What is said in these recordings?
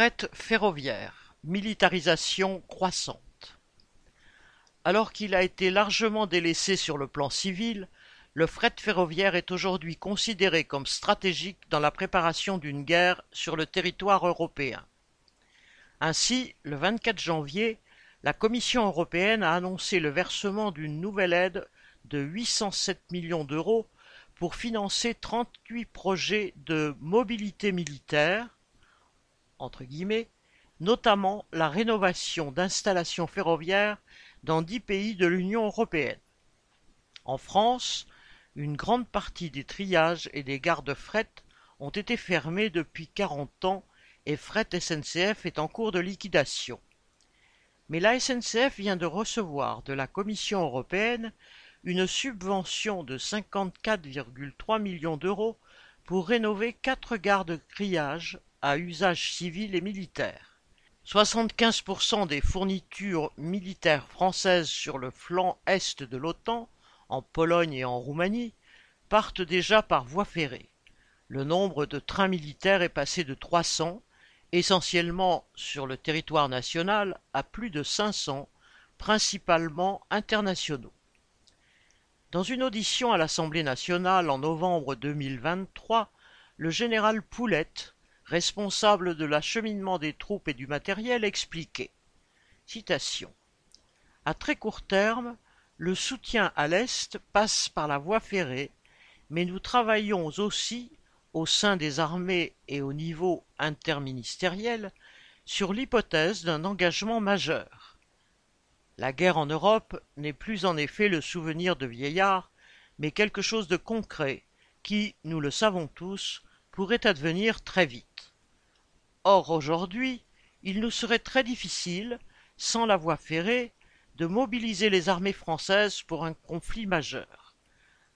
Fret ferroviaire, militarisation croissante. Alors qu'il a été largement délaissé sur le plan civil, le fret ferroviaire est aujourd'hui considéré comme stratégique dans la préparation d'une guerre sur le territoire européen. Ainsi, le 24 janvier, la Commission européenne a annoncé le versement d'une nouvelle aide de 807 millions d'euros pour financer 38 projets de mobilité militaire, entre guillemets, notamment la rénovation d'installations ferroviaires dans dix pays de l'Union européenne. En France, une grande partie des triages et des gares de fret ont été fermés depuis quarante ans et Fret SNCF est en cours de liquidation. Mais la SNCF vient de recevoir de la Commission européenne une subvention de 54,3 millions d'euros pour rénover quatre gares de triage usage civil et militaire. 75% des fournitures militaires françaises sur le flanc est de l'OTAN, en Pologne et en Roumanie, partent déjà par voie ferrée. Le nombre de trains militaires est passé de 300, essentiellement sur le territoire national, à plus de 500, principalement internationaux. Dans une audition à l'Assemblée nationale en novembre 2023, le général Poulette, responsable de l'acheminement des troupes et du matériel, expliquait Citation. À très court terme, le soutien à l'Est passe par la voie ferrée, mais nous travaillons aussi, au sein des armées et au niveau interministériel, sur l'hypothèse d'un engagement majeur. La guerre en Europe n'est plus en effet le souvenir de vieillards, mais quelque chose de concret qui, nous le savons tous, pourrait advenir très vite. Or aujourd'hui, il nous serait très difficile, sans la voie ferrée, de mobiliser les armées françaises pour un conflit majeur.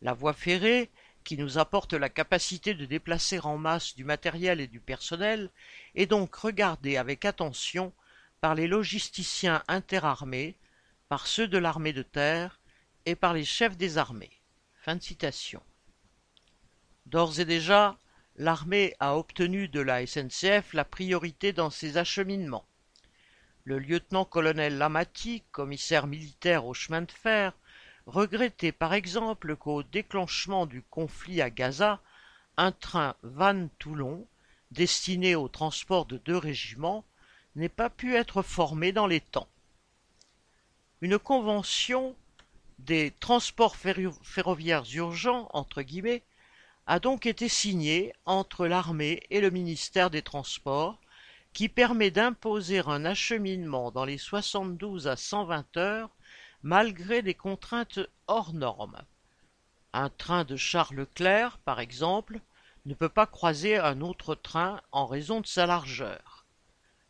La voie ferrée, qui nous apporte la capacité de déplacer en masse du matériel et du personnel, est donc regardée avec attention par les logisticiens interarmés, par ceux de l'armée de terre et par les chefs des armées. Fin citation. D'ores et déjà, l'armée a obtenu de la SNCF la priorité dans ses acheminements. Le lieutenant-colonel Lamati, commissaire militaire au chemin de fer, regrettait par exemple qu'au déclenchement du conflit à Gaza, un train Vannes-Toulon, destiné au transport de deux régiments, n'ait pas pu être formé dans les temps. Une convention des transports ferroviaires urgents entre a donc été signée entre l'armée et le ministère des Transports qui permet d'imposer un acheminement dans les 72 à 120 heures malgré des contraintes hors normes. Un train de Charles Leclerc, par exemple, ne peut pas croiser un autre train en raison de sa largeur.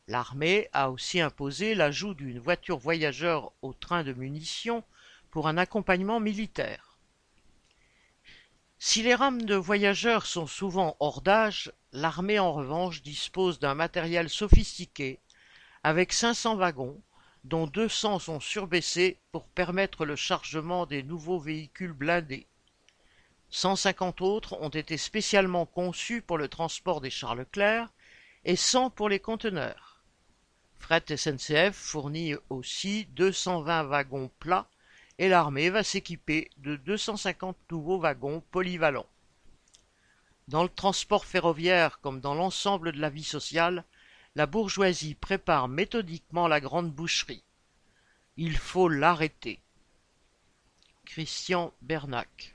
L'armée a aussi imposé l'ajout d'une voiture voyageur au train de munitions pour un accompagnement militaire. Si les rames de voyageurs sont souvent hors d'âge, l'armée en revanche dispose d'un matériel sophistiqué avec 500 wagons, dont 200 sont surbaissés pour permettre le chargement des nouveaux véhicules blindés. 150 autres ont été spécialement conçus pour le transport des chars Leclerc et 100 pour les conteneurs. Fret SNCF fournit aussi 220 wagons plats et l'armée va s'équiper de 250 nouveaux wagons polyvalents. Dans le transport ferroviaire comme dans l'ensemble de la vie sociale, la bourgeoisie prépare méthodiquement la grande boucherie. Il faut l'arrêter. Christian Bernac